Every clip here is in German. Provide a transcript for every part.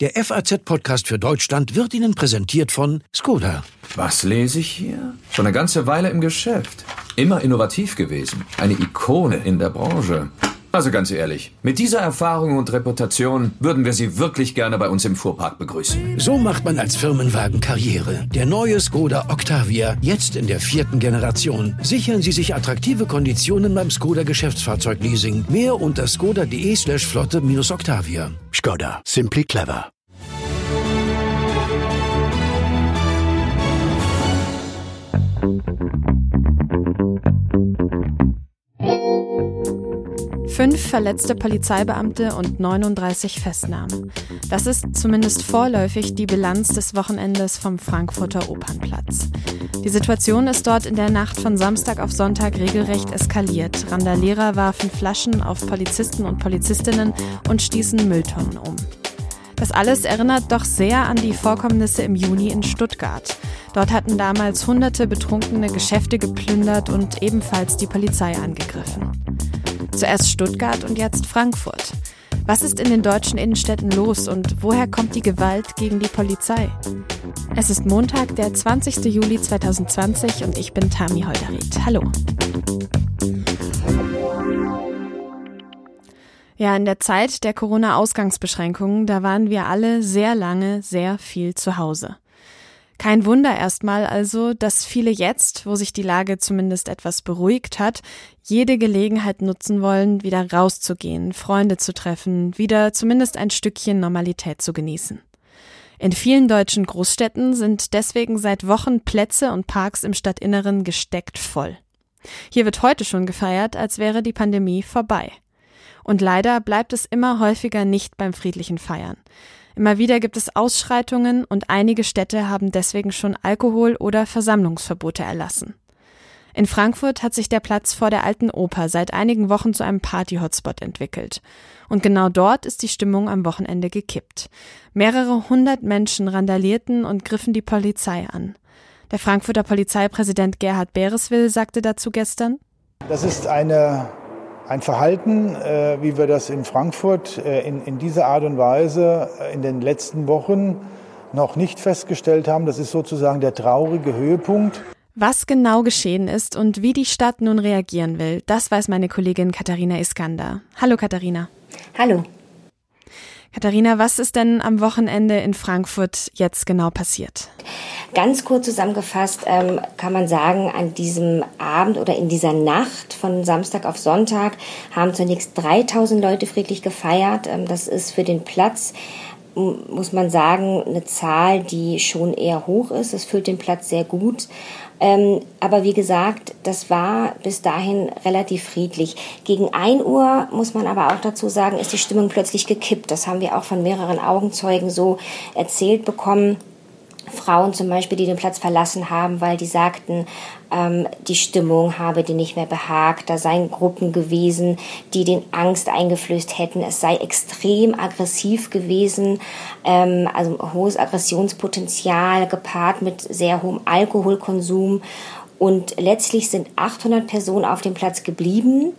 Der FAZ-Podcast für Deutschland wird Ihnen präsentiert von Skoda. Was lese ich hier? Schon eine ganze Weile im Geschäft. Immer innovativ gewesen. Eine Ikone in der Branche. Also ganz ehrlich, mit dieser Erfahrung und Reputation würden wir Sie wirklich gerne bei uns im Fuhrpark begrüßen. So macht man als Firmenwagen Karriere. Der neue Skoda Octavia, jetzt in der vierten Generation. Sichern Sie sich attraktive Konditionen beim Skoda Geschäftsfahrzeugleasing. Mehr unter skoda.de slash flotte-octavia. Skoda, simply clever. Fünf verletzte Polizeibeamte und 39 Festnahmen. Das ist zumindest vorläufig die Bilanz des Wochenendes vom Frankfurter Opernplatz. Die Situation ist dort in der Nacht von Samstag auf Sonntag regelrecht eskaliert. Randalierer warfen Flaschen auf Polizisten und Polizistinnen und stießen Mülltonnen um. Das alles erinnert doch sehr an die Vorkommnisse im Juni in Stuttgart. Dort hatten damals hunderte Betrunkene Geschäfte geplündert und ebenfalls die Polizei angegriffen. Zuerst Stuttgart und jetzt Frankfurt. Was ist in den deutschen Innenstädten los und woher kommt die Gewalt gegen die Polizei? Es ist Montag, der 20. Juli 2020 und ich bin Tami Holderried. Hallo. Ja, in der Zeit der Corona-Ausgangsbeschränkungen, da waren wir alle sehr lange sehr viel zu Hause. Kein Wunder erstmal also, dass viele jetzt, wo sich die Lage zumindest etwas beruhigt hat, jede Gelegenheit nutzen wollen, wieder rauszugehen, Freunde zu treffen, wieder zumindest ein Stückchen Normalität zu genießen. In vielen deutschen Großstädten sind deswegen seit Wochen Plätze und Parks im Stadtinneren gesteckt voll. Hier wird heute schon gefeiert, als wäre die Pandemie vorbei. Und leider bleibt es immer häufiger nicht beim friedlichen Feiern. Immer wieder gibt es Ausschreitungen und einige Städte haben deswegen schon Alkohol- oder Versammlungsverbote erlassen. In Frankfurt hat sich der Platz vor der alten Oper seit einigen Wochen zu einem Party-Hotspot entwickelt. Und genau dort ist die Stimmung am Wochenende gekippt. Mehrere hundert Menschen randalierten und griffen die Polizei an. Der Frankfurter Polizeipräsident Gerhard Bereswil sagte dazu gestern, Das ist eine ein Verhalten, äh, wie wir das in Frankfurt äh, in, in dieser Art und Weise äh, in den letzten Wochen noch nicht festgestellt haben. Das ist sozusagen der traurige Höhepunkt. Was genau geschehen ist und wie die Stadt nun reagieren will, das weiß meine Kollegin Katharina Iskander. Hallo Katharina. Hallo. Katharina, was ist denn am Wochenende in Frankfurt jetzt genau passiert? Ganz kurz zusammengefasst ähm, kann man sagen, an diesem Abend oder in dieser Nacht von Samstag auf Sonntag haben zunächst 3000 Leute friedlich gefeiert. Ähm, das ist für den Platz muss man sagen, eine Zahl, die schon eher hoch ist. Es füllt den Platz sehr gut. Ähm, aber wie gesagt, das war bis dahin relativ friedlich. Gegen ein Uhr, muss man aber auch dazu sagen, ist die Stimmung plötzlich gekippt. Das haben wir auch von mehreren Augenzeugen so erzählt bekommen. Frauen zum Beispiel, die den Platz verlassen haben, weil die sagten, ähm, die Stimmung habe die nicht mehr behagt. Da seien Gruppen gewesen, die den Angst eingeflößt hätten. Es sei extrem aggressiv gewesen, ähm, also hohes Aggressionspotenzial gepaart mit sehr hohem Alkoholkonsum. Und letztlich sind 800 Personen auf dem Platz geblieben.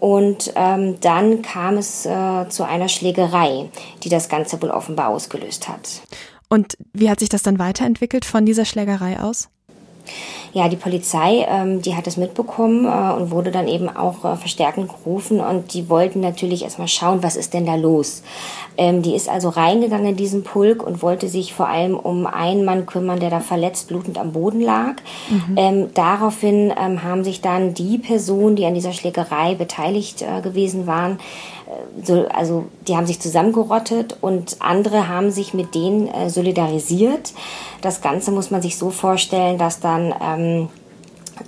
Und ähm, dann kam es äh, zu einer Schlägerei, die das Ganze wohl offenbar ausgelöst hat. Und wie hat sich das dann weiterentwickelt von dieser Schlägerei aus? Ja, die Polizei, ähm, die hat es mitbekommen äh, und wurde dann eben auch äh, verstärkend gerufen und die wollten natürlich erstmal schauen, was ist denn da los. Ähm, die ist also reingegangen in diesen Pulk und wollte sich vor allem um einen Mann kümmern, der da verletzt blutend am Boden lag. Mhm. Ähm, daraufhin ähm, haben sich dann die Personen, die an dieser Schlägerei beteiligt äh, gewesen waren, so, also die haben sich zusammengerottet und andere haben sich mit denen äh, solidarisiert. Das Ganze muss man sich so vorstellen, dass dann ähm,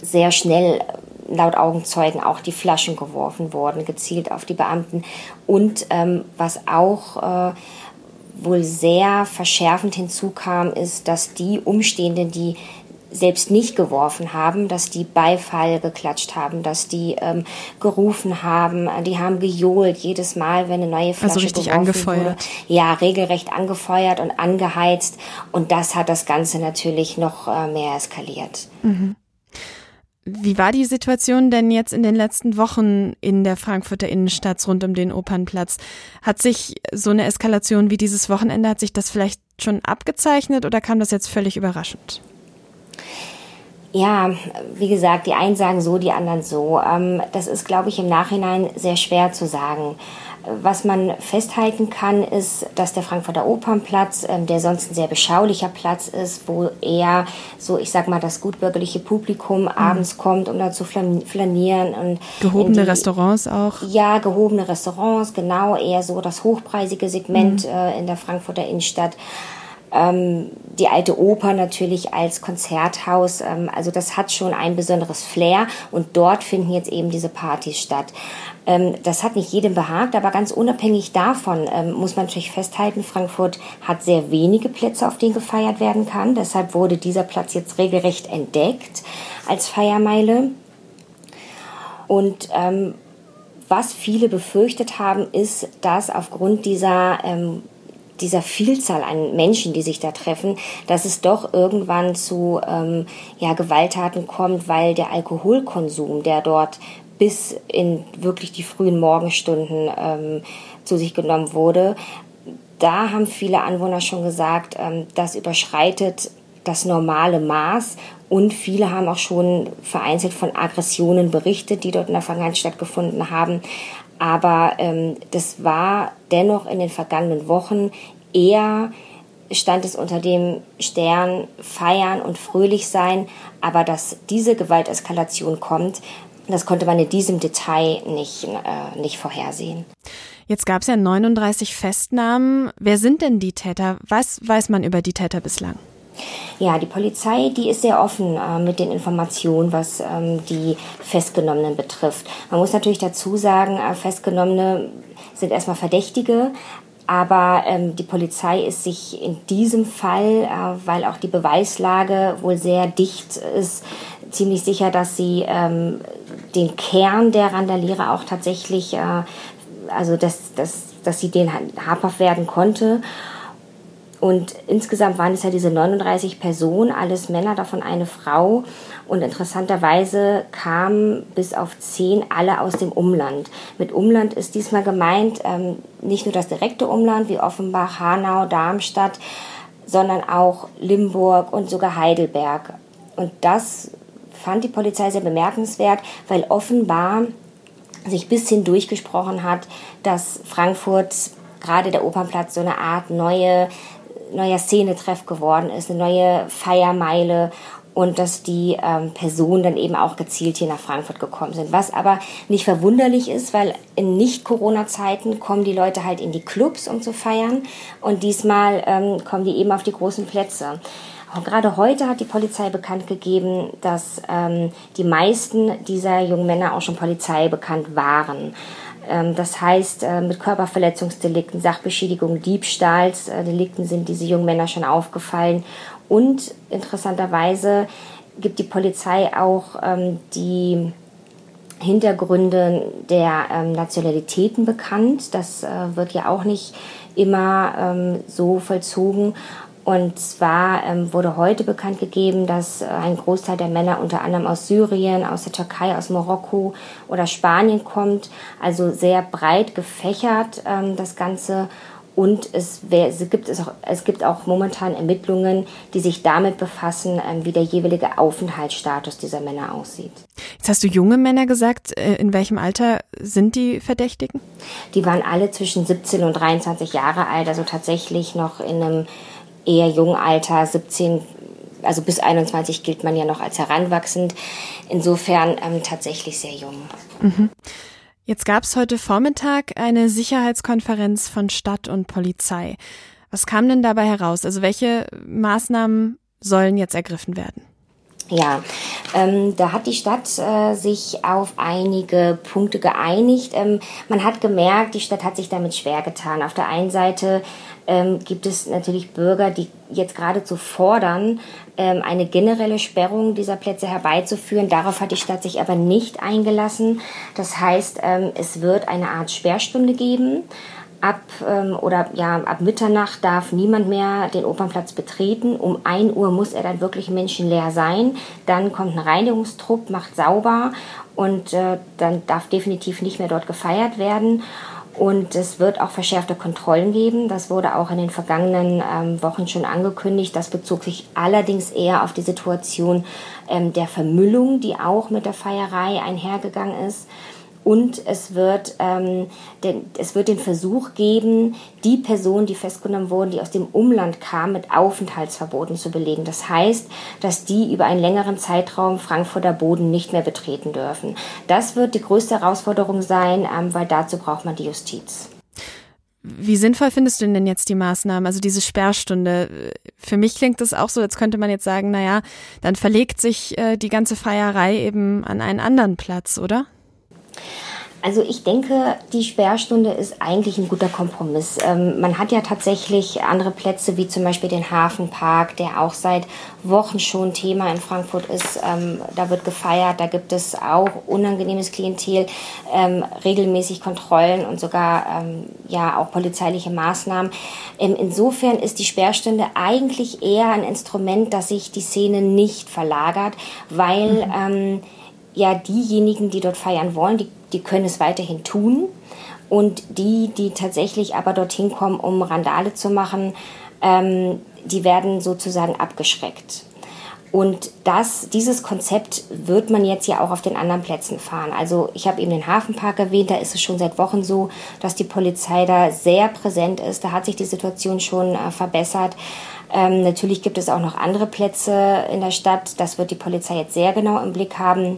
sehr schnell laut Augenzeugen auch die Flaschen geworfen wurden, gezielt auf die Beamten. Und ähm, was auch äh, wohl sehr verschärfend hinzukam, ist, dass die Umstehenden, die selbst nicht geworfen haben, dass die Beifall geklatscht haben, dass die ähm, gerufen haben, die haben gejohlt jedes Mal, wenn eine neue Flasche also richtig angefeuert. Wurde. Ja, regelrecht angefeuert und angeheizt und das hat das Ganze natürlich noch äh, mehr eskaliert. Mhm. Wie war die Situation denn jetzt in den letzten Wochen in der Frankfurter Innenstadt rund um den Opernplatz? Hat sich so eine Eskalation wie dieses Wochenende, hat sich das vielleicht schon abgezeichnet oder kam das jetzt völlig überraschend? Ja, wie gesagt, die einen sagen so, die anderen so. Ähm, das ist, glaube ich, im Nachhinein sehr schwer zu sagen. Was man festhalten kann, ist, dass der Frankfurter Opernplatz, ähm, der sonst ein sehr beschaulicher Platz ist, wo eher so, ich sag mal, das gutbürgerliche Publikum mhm. abends kommt, um da zu flanieren und gehobene die, Restaurants auch. Ja, gehobene Restaurants, genau, eher so das hochpreisige Segment mhm. äh, in der Frankfurter Innenstadt. Ähm, die alte Oper natürlich als Konzerthaus. Ähm, also das hat schon ein besonderes Flair und dort finden jetzt eben diese Partys statt. Ähm, das hat nicht jedem behagt, aber ganz unabhängig davon ähm, muss man natürlich festhalten, Frankfurt hat sehr wenige Plätze, auf denen gefeiert werden kann. Deshalb wurde dieser Platz jetzt regelrecht entdeckt als Feiermeile. Und ähm, was viele befürchtet haben, ist, dass aufgrund dieser ähm, dieser Vielzahl an Menschen, die sich da treffen, dass es doch irgendwann zu ähm, ja, Gewalttaten kommt, weil der Alkoholkonsum, der dort bis in wirklich die frühen Morgenstunden ähm, zu sich genommen wurde, da haben viele Anwohner schon gesagt, ähm, das überschreitet das normale Maß und viele haben auch schon vereinzelt von Aggressionen berichtet, die dort in der Vergangenheit stattgefunden haben. Aber ähm, das war dennoch in den vergangenen Wochen eher stand es unter dem Stern feiern und fröhlich sein, aber dass diese Gewalteskalation kommt, das konnte man in diesem Detail nicht, äh, nicht vorhersehen. Jetzt gab es ja 39 Festnahmen. Wer sind denn die Täter? Was weiß man über die Täter bislang? Ja, die Polizei, die ist sehr offen äh, mit den Informationen, was ähm, die Festgenommenen betrifft. Man muss natürlich dazu sagen, äh, Festgenommene sind erstmal Verdächtige, aber ähm, die Polizei ist sich in diesem Fall, äh, weil auch die Beweislage wohl sehr dicht ist, ziemlich sicher, dass sie ähm, den Kern der Randalierer auch tatsächlich, äh, also dass, dass, dass sie den habhaft werden konnte. Und insgesamt waren es ja diese 39 Personen, alles Männer, davon eine Frau. Und interessanterweise kamen bis auf zehn alle aus dem Umland. Mit Umland ist diesmal gemeint ähm, nicht nur das direkte Umland wie Offenbach, Hanau, Darmstadt, sondern auch Limburg und sogar Heidelberg. Und das fand die Polizei sehr bemerkenswert, weil offenbar sich bis hin durchgesprochen hat, dass Frankfurt gerade der Opernplatz so eine Art neue neuer Szenetreff geworden ist, eine neue Feiermeile und dass die ähm, Personen dann eben auch gezielt hier nach Frankfurt gekommen sind. Was aber nicht verwunderlich ist, weil in Nicht-Corona-Zeiten kommen die Leute halt in die Clubs, um zu feiern und diesmal ähm, kommen die eben auf die großen Plätze. Auch gerade heute hat die Polizei bekannt gegeben, dass ähm, die meisten dieser jungen Männer auch schon Polizei bekannt waren. Ähm, das heißt, äh, mit Körperverletzungsdelikten, Sachbeschädigung, Diebstahlsdelikten sind diese jungen Männer schon aufgefallen. Und interessanterweise gibt die Polizei auch ähm, die Hintergründe der ähm, Nationalitäten bekannt. Das äh, wird ja auch nicht immer so vollzogen. Und zwar ähm, wurde heute bekannt gegeben, dass äh, ein Großteil der Männer unter anderem aus Syrien, aus der Türkei, aus Marokko oder Spanien kommt. Also sehr breit gefächert ähm, das Ganze. Und es, wär, es, gibt es, auch, es gibt auch momentan Ermittlungen, die sich damit befassen, ähm, wie der jeweilige Aufenthaltsstatus dieser Männer aussieht. Jetzt hast du junge Männer gesagt. Äh, in welchem Alter sind die Verdächtigen? Die waren alle zwischen 17 und 23 Jahre alt, also tatsächlich noch in einem eher jungen Alter, 17, also bis 21 gilt man ja noch als heranwachsend. Insofern ähm, tatsächlich sehr jung. Mhm. Jetzt gab es heute Vormittag eine Sicherheitskonferenz von Stadt und Polizei. Was kam denn dabei heraus? Also welche Maßnahmen sollen jetzt ergriffen werden? Ja, ähm, da hat die Stadt äh, sich auf einige Punkte geeinigt. Ähm, man hat gemerkt, die Stadt hat sich damit schwer getan. Auf der einen Seite ähm, gibt es natürlich Bürger, die jetzt geradezu fordern, ähm, eine generelle Sperrung dieser Plätze herbeizuführen. Darauf hat die Stadt sich aber nicht eingelassen. Das heißt, ähm, es wird eine Art Sperrstunde geben ab ähm, oder ja ab Mitternacht darf niemand mehr den Opernplatz betreten. Um 1 Uhr muss er dann wirklich menschenleer sein. Dann kommt ein Reinigungstrupp, macht sauber und äh, dann darf definitiv nicht mehr dort gefeiert werden. Und es wird auch verschärfte Kontrollen geben. Das wurde auch in den vergangenen ähm, Wochen schon angekündigt. Das bezog sich allerdings eher auf die Situation ähm, der Vermüllung, die auch mit der Feierei einhergegangen ist. Und es wird, ähm, den, es wird den Versuch geben, die Personen, die festgenommen wurden, die aus dem Umland kamen, mit Aufenthaltsverboten zu belegen. Das heißt, dass die über einen längeren Zeitraum Frankfurter Boden nicht mehr betreten dürfen. Das wird die größte Herausforderung sein, ähm, weil dazu braucht man die Justiz. Wie sinnvoll findest du denn jetzt die Maßnahmen, also diese Sperrstunde? Für mich klingt das auch so, als könnte man jetzt sagen, naja, dann verlegt sich äh, die ganze Feierei eben an einen anderen Platz, oder? Also ich denke, die Sperrstunde ist eigentlich ein guter Kompromiss. Ähm, man hat ja tatsächlich andere Plätze, wie zum Beispiel den Hafenpark, der auch seit Wochen schon Thema in Frankfurt ist. Ähm, da wird gefeiert, da gibt es auch unangenehmes Klientel, ähm, regelmäßig Kontrollen und sogar ähm, ja auch polizeiliche Maßnahmen. Ähm, insofern ist die Sperrstunde eigentlich eher ein Instrument, dass sich die Szene nicht verlagert, weil mhm. Ja diejenigen, die dort feiern wollen, die, die können es weiterhin tun. Und die, die tatsächlich aber dorthin kommen, um Randale zu machen, ähm, die werden sozusagen abgeschreckt. Und das, dieses Konzept wird man jetzt ja auch auf den anderen Plätzen fahren. Also ich habe eben den Hafenpark erwähnt, da ist es schon seit Wochen so, dass die Polizei da sehr präsent ist. Da hat sich die Situation schon äh, verbessert. Ähm, natürlich gibt es auch noch andere Plätze in der Stadt. Das wird die Polizei jetzt sehr genau im Blick haben.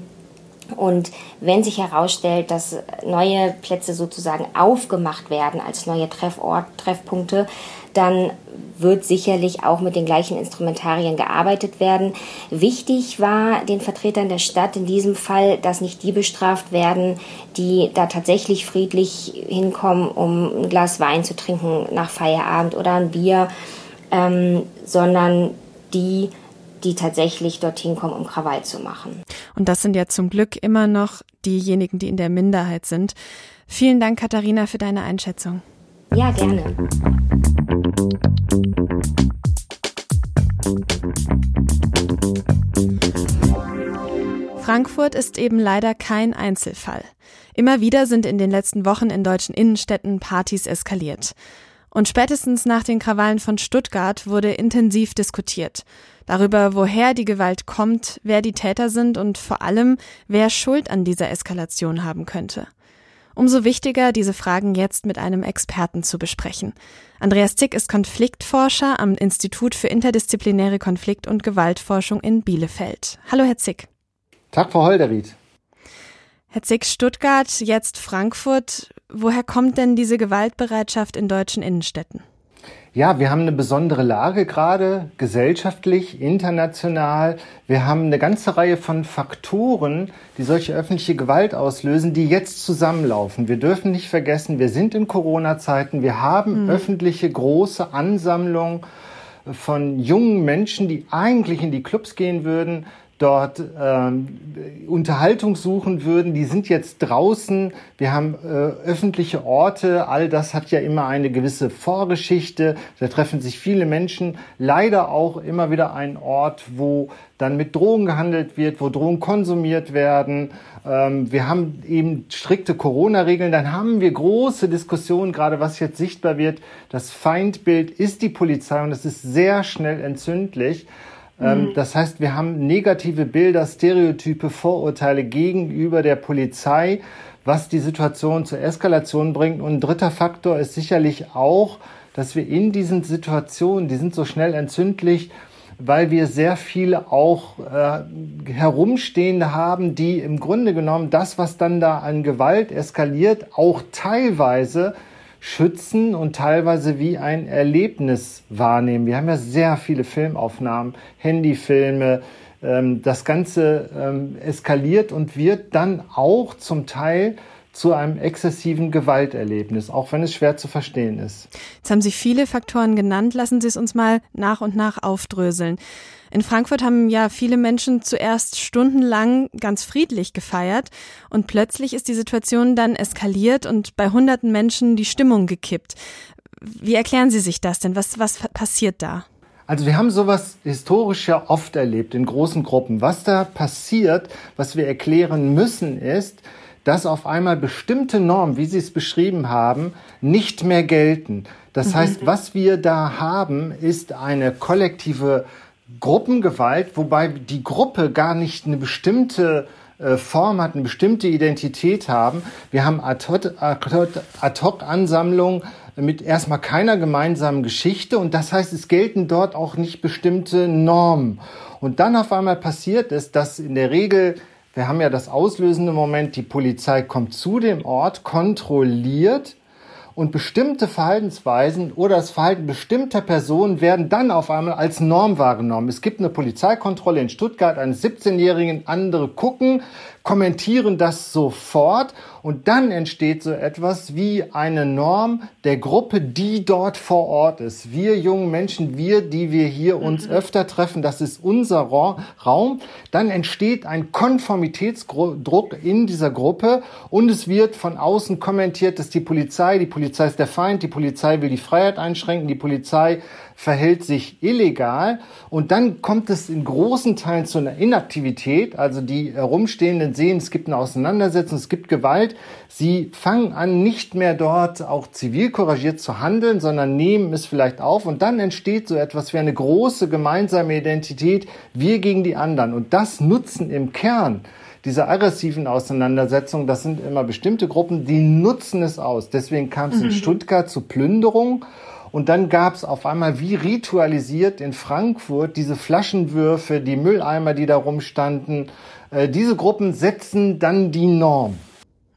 Und wenn sich herausstellt, dass neue Plätze sozusagen aufgemacht werden als neue Treffort, Treffpunkte, dann wird sicherlich auch mit den gleichen Instrumentarien gearbeitet werden. Wichtig war den Vertretern der Stadt in diesem Fall, dass nicht die bestraft werden, die da tatsächlich friedlich hinkommen, um ein Glas Wein zu trinken nach Feierabend oder ein Bier, ähm, sondern die, die tatsächlich dorthin kommen, um Krawall zu machen. Und das sind ja zum Glück immer noch diejenigen, die in der Minderheit sind. Vielen Dank, Katharina, für deine Einschätzung. Ja, gerne. Frankfurt ist eben leider kein Einzelfall. Immer wieder sind in den letzten Wochen in deutschen Innenstädten Partys eskaliert. Und spätestens nach den Krawallen von Stuttgart wurde intensiv diskutiert. Darüber, woher die Gewalt kommt, wer die Täter sind und vor allem, wer Schuld an dieser Eskalation haben könnte. Umso wichtiger, diese Fragen jetzt mit einem Experten zu besprechen. Andreas Zick ist Konfliktforscher am Institut für interdisziplinäre Konflikt- und Gewaltforschung in Bielefeld. Hallo, Herr Zick. Tag, Frau Holderried. Herr Zick, Stuttgart, jetzt Frankfurt. Woher kommt denn diese Gewaltbereitschaft in deutschen Innenstädten? Ja, wir haben eine besondere Lage gerade, gesellschaftlich, international. Wir haben eine ganze Reihe von Faktoren, die solche öffentliche Gewalt auslösen, die jetzt zusammenlaufen. Wir dürfen nicht vergessen, wir sind in Corona-Zeiten, wir haben mhm. öffentliche große Ansammlungen von jungen Menschen, die eigentlich in die Clubs gehen würden, dort ähm, Unterhaltung suchen würden, die sind jetzt draußen. Wir haben äh, öffentliche Orte. All das hat ja immer eine gewisse Vorgeschichte. Da treffen sich viele Menschen. Leider auch immer wieder ein Ort, wo dann mit Drogen gehandelt wird, wo Drogen konsumiert werden. Ähm, wir haben eben strikte Corona-Regeln. Dann haben wir große Diskussionen, gerade was jetzt sichtbar wird. Das Feindbild ist die Polizei und es ist sehr schnell entzündlich. Ähm, mhm. Das heißt, wir haben negative Bilder, Stereotype, Vorurteile gegenüber der Polizei, was die Situation zur Eskalation bringt. Und ein dritter Faktor ist sicherlich auch, dass wir in diesen Situationen, die sind so schnell entzündlich, weil wir sehr viele auch äh, herumstehende haben, die im Grunde genommen das, was dann da an Gewalt eskaliert, auch teilweise schützen und teilweise wie ein Erlebnis wahrnehmen. Wir haben ja sehr viele Filmaufnahmen, Handyfilme. Ähm, das Ganze ähm, eskaliert und wird dann auch zum Teil zu einem exzessiven Gewalterlebnis, auch wenn es schwer zu verstehen ist. Jetzt haben Sie viele Faktoren genannt. Lassen Sie es uns mal nach und nach aufdröseln. In Frankfurt haben ja viele Menschen zuerst stundenlang ganz friedlich gefeiert und plötzlich ist die Situation dann eskaliert und bei hunderten Menschen die Stimmung gekippt. Wie erklären Sie sich das denn? Was, was passiert da? Also wir haben sowas historisch ja oft erlebt in großen Gruppen. Was da passiert, was wir erklären müssen, ist, dass auf einmal bestimmte Normen, wie Sie es beschrieben haben, nicht mehr gelten. Das mhm. heißt, was wir da haben, ist eine kollektive Gruppengewalt, wobei die Gruppe gar nicht eine bestimmte äh, Form hat, eine bestimmte Identität haben. Wir haben Ad-Hoc-Ansammlungen mit erstmal keiner gemeinsamen Geschichte und das heißt, es gelten dort auch nicht bestimmte Normen. Und dann auf einmal passiert es, dass in der Regel wir haben ja das auslösende Moment, die Polizei kommt zu dem Ort, kontrolliert und bestimmte Verhaltensweisen oder das Verhalten bestimmter Personen werden dann auf einmal als Norm wahrgenommen. Es gibt eine Polizeikontrolle in Stuttgart eines 17-Jährigen, andere gucken, kommentieren das sofort und dann entsteht so etwas wie eine Norm der Gruppe, die dort vor Ort ist. Wir jungen Menschen, wir, die wir hier uns mhm. öfter treffen, das ist unser Raum. Dann entsteht ein Konformitätsdruck in dieser Gruppe und es wird von außen kommentiert, dass die Polizei, die Polizei ist der Feind, die Polizei will die Freiheit einschränken, die Polizei verhält sich illegal und dann kommt es in großen Teilen zu einer Inaktivität. Also die herumstehenden sehen, es gibt eine Auseinandersetzung, es gibt Gewalt. Sie fangen an, nicht mehr dort auch zivil couragiert zu handeln, sondern nehmen es vielleicht auf und dann entsteht so etwas wie eine große gemeinsame Identität, wir gegen die anderen. Und das nutzen im Kern diese aggressiven Auseinandersetzungen, das sind immer bestimmte Gruppen, die nutzen es aus. Deswegen kam es in mhm. Stuttgart zu Plünderung und dann gab es auf einmal wie ritualisiert in Frankfurt diese Flaschenwürfe, die Mülleimer, die da rumstanden. Äh, diese Gruppen setzen dann die Norm.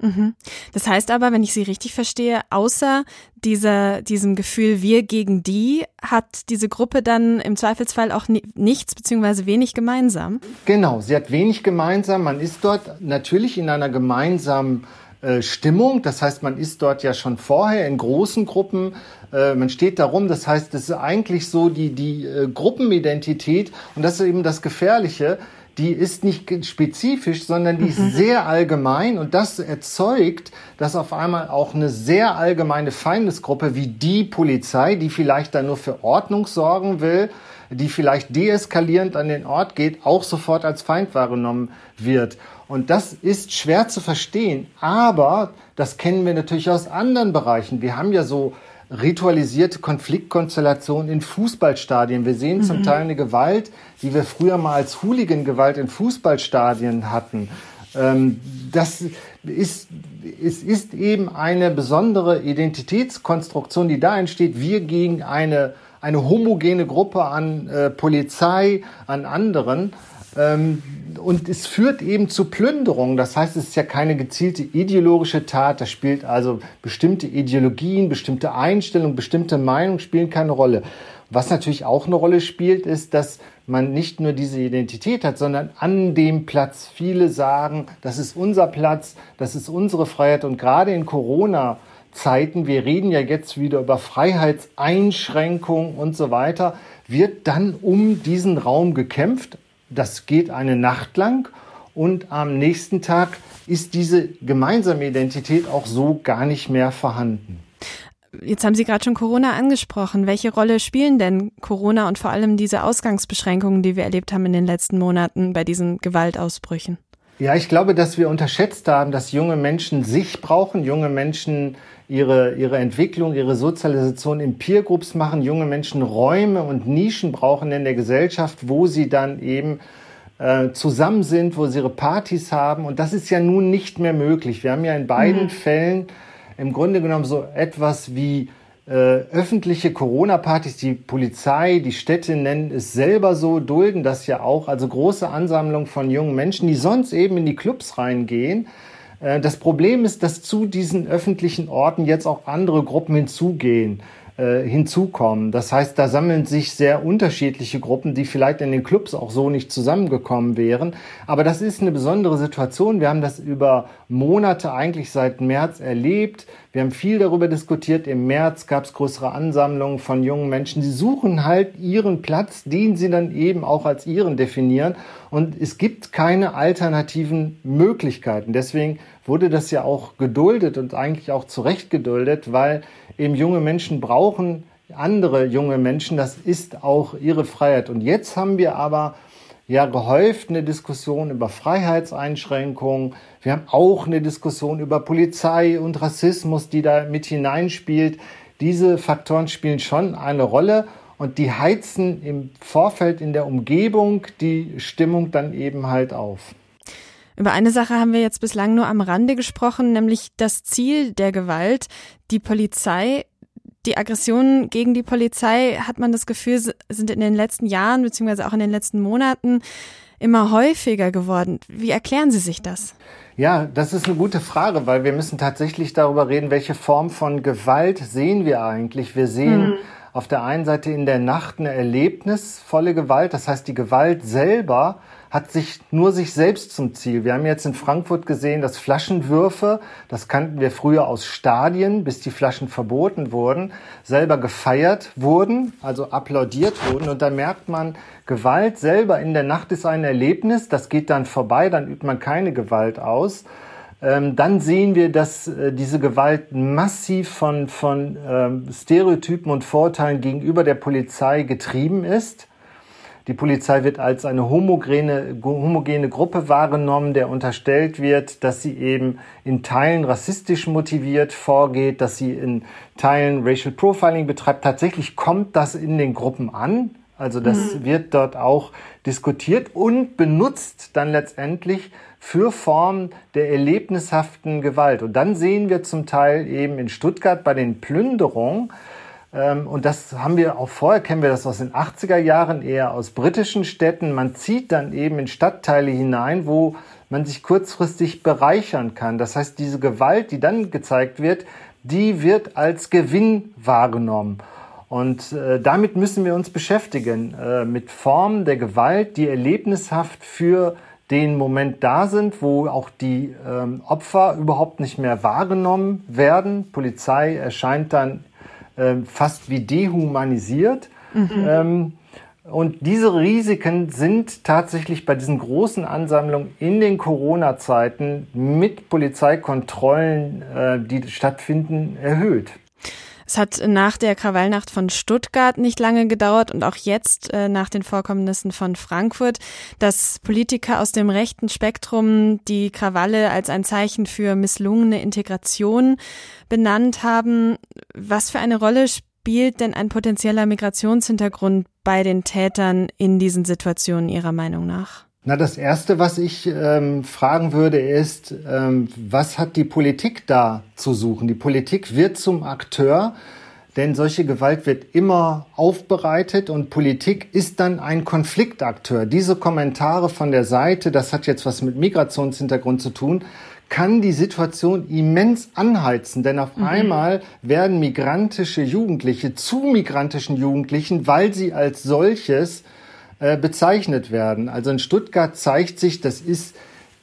Mhm. Das heißt aber, wenn ich Sie richtig verstehe, außer dieser, diesem Gefühl wir gegen die, hat diese Gruppe dann im Zweifelsfall auch nichts beziehungsweise wenig gemeinsam? Genau, sie hat wenig gemeinsam. Man ist dort natürlich in einer gemeinsamen äh, Stimmung. Das heißt, man ist dort ja schon vorher in großen Gruppen. Äh, man steht darum. Das heißt, es ist eigentlich so die, die äh, Gruppenidentität. Und das ist eben das Gefährliche. Die ist nicht spezifisch, sondern die ist mhm. sehr allgemein. Und das erzeugt, dass auf einmal auch eine sehr allgemeine Feindesgruppe wie die Polizei, die vielleicht da nur für Ordnung sorgen will, die vielleicht deeskalierend an den Ort geht, auch sofort als Feind wahrgenommen wird. Und das ist schwer zu verstehen, aber das kennen wir natürlich aus anderen Bereichen. Wir haben ja so ritualisierte Konfliktkonstellationen in Fußballstadien. Wir sehen mhm. zum Teil eine Gewalt, die wir früher mal als Hooligan-Gewalt in Fußballstadien hatten. Ähm, das ist, es ist eben eine besondere Identitätskonstruktion, die da entsteht. Wir gegen eine, eine homogene Gruppe an äh, Polizei, an anderen. Ähm, und es führt eben zu Plünderungen. Das heißt, es ist ja keine gezielte ideologische Tat. Da spielt also bestimmte Ideologien, bestimmte Einstellungen, bestimmte Meinungen spielen keine Rolle. Was natürlich auch eine Rolle spielt, ist, dass man nicht nur diese Identität hat, sondern an dem Platz viele sagen, das ist unser Platz, das ist unsere Freiheit. Und gerade in Corona Zeiten, wir reden ja jetzt wieder über Freiheitseinschränkungen und so weiter, wird dann um diesen Raum gekämpft das geht eine Nacht lang und am nächsten Tag ist diese gemeinsame Identität auch so gar nicht mehr vorhanden. Jetzt haben Sie gerade schon Corona angesprochen. Welche Rolle spielen denn Corona und vor allem diese Ausgangsbeschränkungen, die wir erlebt haben in den letzten Monaten bei diesen Gewaltausbrüchen? Ja, ich glaube, dass wir unterschätzt haben, dass junge Menschen sich brauchen, junge Menschen ihre, ihre Entwicklung, ihre Sozialisation in Peer Groups machen, junge Menschen Räume und Nischen brauchen in der Gesellschaft, wo sie dann eben äh, zusammen sind, wo sie ihre Partys haben. Und das ist ja nun nicht mehr möglich. Wir haben ja in beiden mhm. Fällen im Grunde genommen so etwas wie äh, öffentliche Corona-Partys, die Polizei, die Städte nennen es selber so, dulden das ja auch. Also große Ansammlung von jungen Menschen, die sonst eben in die Clubs reingehen. Äh, das Problem ist, dass zu diesen öffentlichen Orten jetzt auch andere Gruppen hinzugehen. Äh, hinzukommen. Das heißt, da sammeln sich sehr unterschiedliche Gruppen, die vielleicht in den Clubs auch so nicht zusammengekommen wären. Aber das ist eine besondere Situation. Wir haben das über Monate, eigentlich seit März erlebt. Wir haben viel darüber diskutiert. Im März gab es größere Ansammlungen von jungen Menschen. Sie suchen halt ihren Platz, den sie dann eben auch als ihren definieren. Und es gibt keine alternativen Möglichkeiten. Deswegen wurde das ja auch geduldet und eigentlich auch zu Recht geduldet, weil eben junge Menschen brauchen andere junge Menschen. Das ist auch ihre Freiheit. Und jetzt haben wir aber ja gehäuft eine Diskussion über Freiheitseinschränkungen. Wir haben auch eine Diskussion über Polizei und Rassismus, die da mit hineinspielt. Diese Faktoren spielen schon eine Rolle und die heizen im Vorfeld in der Umgebung die Stimmung dann eben halt auf. Über eine Sache haben wir jetzt bislang nur am Rande gesprochen, nämlich das Ziel der Gewalt. Die Polizei, die Aggressionen gegen die Polizei, hat man das Gefühl, sind in den letzten Jahren beziehungsweise auch in den letzten Monaten immer häufiger geworden. Wie erklären Sie sich das? Ja, das ist eine gute Frage, weil wir müssen tatsächlich darüber reden, welche Form von Gewalt sehen wir eigentlich. Wir sehen mhm. auf der einen Seite in der Nacht eine erlebnisvolle Gewalt, das heißt die Gewalt selber hat sich nur sich selbst zum Ziel. Wir haben jetzt in Frankfurt gesehen, dass Flaschenwürfe, das kannten wir früher aus Stadien, bis die Flaschen verboten wurden, selber gefeiert wurden, also applaudiert wurden. Und da merkt man, Gewalt selber in der Nacht ist ein Erlebnis, das geht dann vorbei, dann übt man keine Gewalt aus. Ähm, dann sehen wir, dass äh, diese Gewalt massiv von, von ähm, Stereotypen und Vorteilen gegenüber der Polizei getrieben ist. Die Polizei wird als eine homogene, homogene Gruppe wahrgenommen, der unterstellt wird, dass sie eben in Teilen rassistisch motiviert vorgeht, dass sie in Teilen Racial Profiling betreibt. Tatsächlich kommt das in den Gruppen an. Also das mhm. wird dort auch diskutiert und benutzt dann letztendlich für Formen der erlebnishaften Gewalt. Und dann sehen wir zum Teil eben in Stuttgart bei den Plünderungen, und das haben wir auch vorher, kennen wir das aus den 80er Jahren, eher aus britischen Städten. Man zieht dann eben in Stadtteile hinein, wo man sich kurzfristig bereichern kann. Das heißt, diese Gewalt, die dann gezeigt wird, die wird als Gewinn wahrgenommen. Und äh, damit müssen wir uns beschäftigen, äh, mit Formen der Gewalt, die erlebnishaft für den Moment da sind, wo auch die ähm, Opfer überhaupt nicht mehr wahrgenommen werden. Polizei erscheint dann ähm, fast wie dehumanisiert. Mhm. Ähm, und diese Risiken sind tatsächlich bei diesen großen Ansammlungen in den Corona-Zeiten mit Polizeikontrollen, äh, die stattfinden, erhöht. Es hat nach der Krawallnacht von Stuttgart nicht lange gedauert und auch jetzt äh, nach den Vorkommnissen von Frankfurt, dass Politiker aus dem rechten Spektrum die Krawalle als ein Zeichen für misslungene Integration benannt haben. Was für eine Rolle spielt denn ein potenzieller Migrationshintergrund bei den Tätern in diesen Situationen Ihrer Meinung nach? Na, das Erste, was ich ähm, fragen würde, ist, ähm, was hat die Politik da zu suchen? Die Politik wird zum Akteur, denn solche Gewalt wird immer aufbereitet und Politik ist dann ein Konfliktakteur. Diese Kommentare von der Seite, das hat jetzt was mit Migrationshintergrund zu tun, kann die Situation immens anheizen, denn auf mhm. einmal werden migrantische Jugendliche zu migrantischen Jugendlichen, weil sie als solches äh, bezeichnet werden. Also in Stuttgart zeigt sich, das ist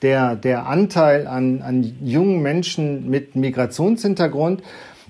der, der Anteil an, an jungen Menschen mit Migrationshintergrund.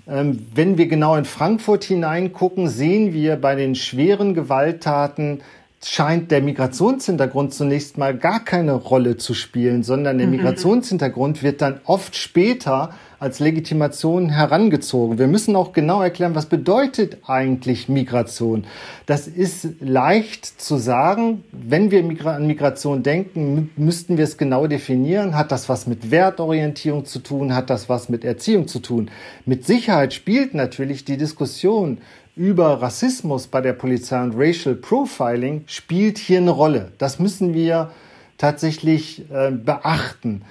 Ähm, wenn wir genau in Frankfurt hineingucken, sehen wir bei den schweren Gewalttaten scheint der Migrationshintergrund zunächst mal gar keine Rolle zu spielen, sondern der mhm. Migrationshintergrund wird dann oft später als Legitimation herangezogen. Wir müssen auch genau erklären, was bedeutet eigentlich Migration. Das ist leicht zu sagen. Wenn wir an Migration denken, müssten wir es genau definieren. Hat das was mit Wertorientierung zu tun? Hat das was mit Erziehung zu tun? Mit Sicherheit spielt natürlich die Diskussion über Rassismus bei der Polizei und Racial Profiling spielt hier eine Rolle. Das müssen wir tatsächlich äh, beachten.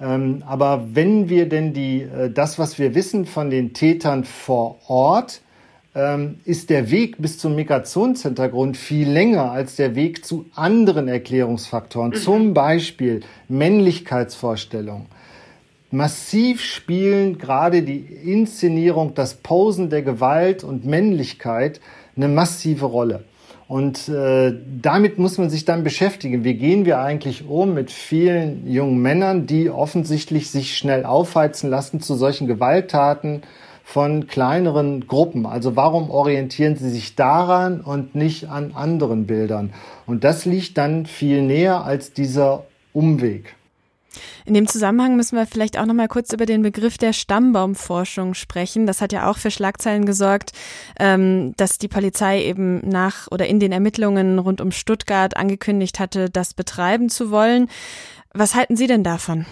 Ähm, aber wenn wir denn die, äh, das, was wir wissen von den Tätern vor Ort, ähm, ist der Weg bis zum Migrationshintergrund viel länger als der Weg zu anderen Erklärungsfaktoren, mhm. zum Beispiel Männlichkeitsvorstellungen. massiv spielen gerade die Inszenierung, das Posen der Gewalt und Männlichkeit eine massive Rolle. Und äh, damit muss man sich dann beschäftigen. Wie gehen wir eigentlich um mit vielen jungen Männern, die offensichtlich sich schnell aufheizen lassen zu solchen Gewalttaten von kleineren Gruppen? Also warum orientieren sie sich daran und nicht an anderen Bildern? Und das liegt dann viel näher als dieser Umweg. In dem Zusammenhang müssen wir vielleicht auch noch mal kurz über den Begriff der Stammbaumforschung sprechen. Das hat ja auch für Schlagzeilen gesorgt, ähm, dass die Polizei eben nach oder in den Ermittlungen rund um Stuttgart angekündigt hatte, das betreiben zu wollen. Was halten Sie denn davon?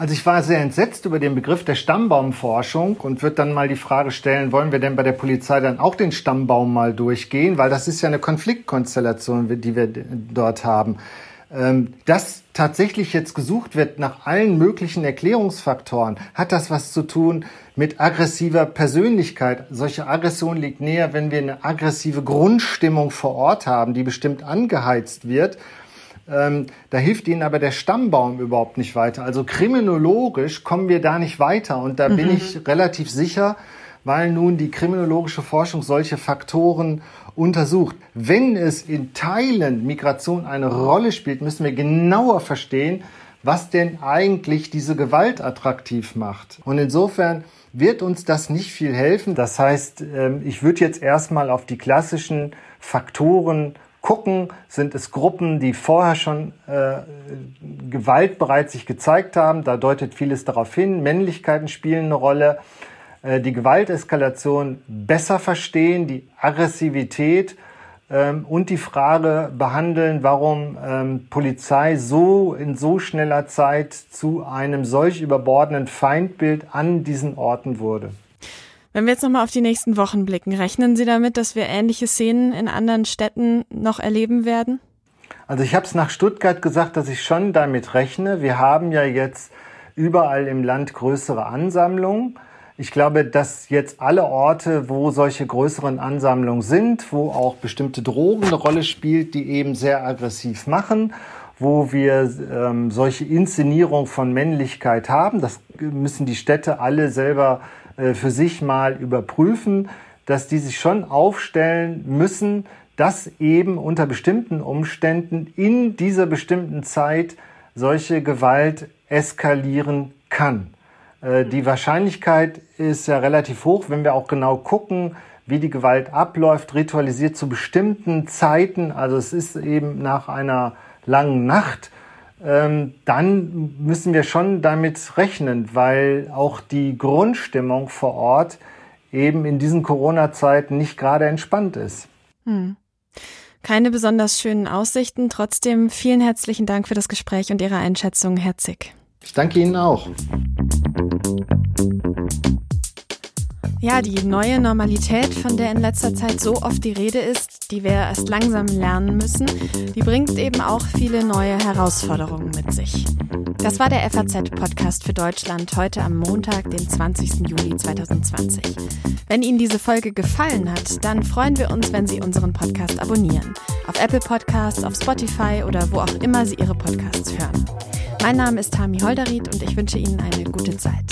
Also ich war sehr entsetzt über den Begriff der Stammbaumforschung und würde dann mal die Frage stellen, wollen wir denn bei der Polizei dann auch den Stammbaum mal durchgehen? Weil das ist ja eine Konfliktkonstellation, die wir dort haben. Ähm, dass tatsächlich jetzt gesucht wird nach allen möglichen Erklärungsfaktoren, hat das was zu tun mit aggressiver Persönlichkeit. Solche Aggression liegt näher, wenn wir eine aggressive Grundstimmung vor Ort haben, die bestimmt angeheizt wird. Ähm, da hilft ihnen aber der Stammbaum überhaupt nicht weiter. Also kriminologisch kommen wir da nicht weiter. Und da mhm. bin ich relativ sicher, weil nun die kriminologische Forschung solche Faktoren untersucht. Wenn es in Teilen Migration eine Rolle spielt, müssen wir genauer verstehen, was denn eigentlich diese Gewalt attraktiv macht. Und insofern wird uns das nicht viel helfen. Das heißt, ähm, ich würde jetzt erstmal auf die klassischen Faktoren gucken. Sind es Gruppen, die vorher schon äh, Gewalt bereits sich gezeigt haben? Da deutet vieles darauf hin. Männlichkeiten spielen eine Rolle. Äh, die Gewalteskalation besser verstehen, die Aggressivität ähm, und die Frage behandeln, warum ähm, Polizei so in so schneller Zeit zu einem solch überbordenden Feindbild an diesen Orten wurde. Wenn wir jetzt nochmal auf die nächsten Wochen blicken, rechnen Sie damit, dass wir ähnliche Szenen in anderen Städten noch erleben werden? Also ich habe es nach Stuttgart gesagt, dass ich schon damit rechne. Wir haben ja jetzt überall im Land größere Ansammlungen. Ich glaube, dass jetzt alle Orte, wo solche größeren Ansammlungen sind, wo auch bestimmte Drogen eine Rolle spielt, die eben sehr aggressiv machen, wo wir ähm, solche Inszenierung von Männlichkeit haben, das müssen die Städte alle selber äh, für sich mal überprüfen, dass die sich schon aufstellen müssen, dass eben unter bestimmten Umständen in dieser bestimmten Zeit solche Gewalt eskalieren kann. Äh, die Wahrscheinlichkeit ist ja relativ hoch, wenn wir auch genau gucken, wie die Gewalt abläuft, ritualisiert zu bestimmten Zeiten. Also es ist eben nach einer langen Nacht. Ähm, dann müssen wir schon damit rechnen, weil auch die Grundstimmung vor Ort eben in diesen Corona-Zeiten nicht gerade entspannt ist. Hm. Keine besonders schönen Aussichten. Trotzdem vielen herzlichen Dank für das Gespräch und Ihre Einschätzung, Herr Zick. Ich danke Ihnen auch. Ja, die neue Normalität, von der in letzter Zeit so oft die Rede ist, die wir erst langsam lernen müssen, die bringt eben auch viele neue Herausforderungen mit sich. Das war der FAZ-Podcast für Deutschland heute am Montag, den 20. Juli 2020. Wenn Ihnen diese Folge gefallen hat, dann freuen wir uns, wenn Sie unseren Podcast abonnieren. Auf Apple Podcasts, auf Spotify oder wo auch immer Sie Ihre Podcasts hören. Mein Name ist Tami Holderried und ich wünsche Ihnen eine gute Zeit.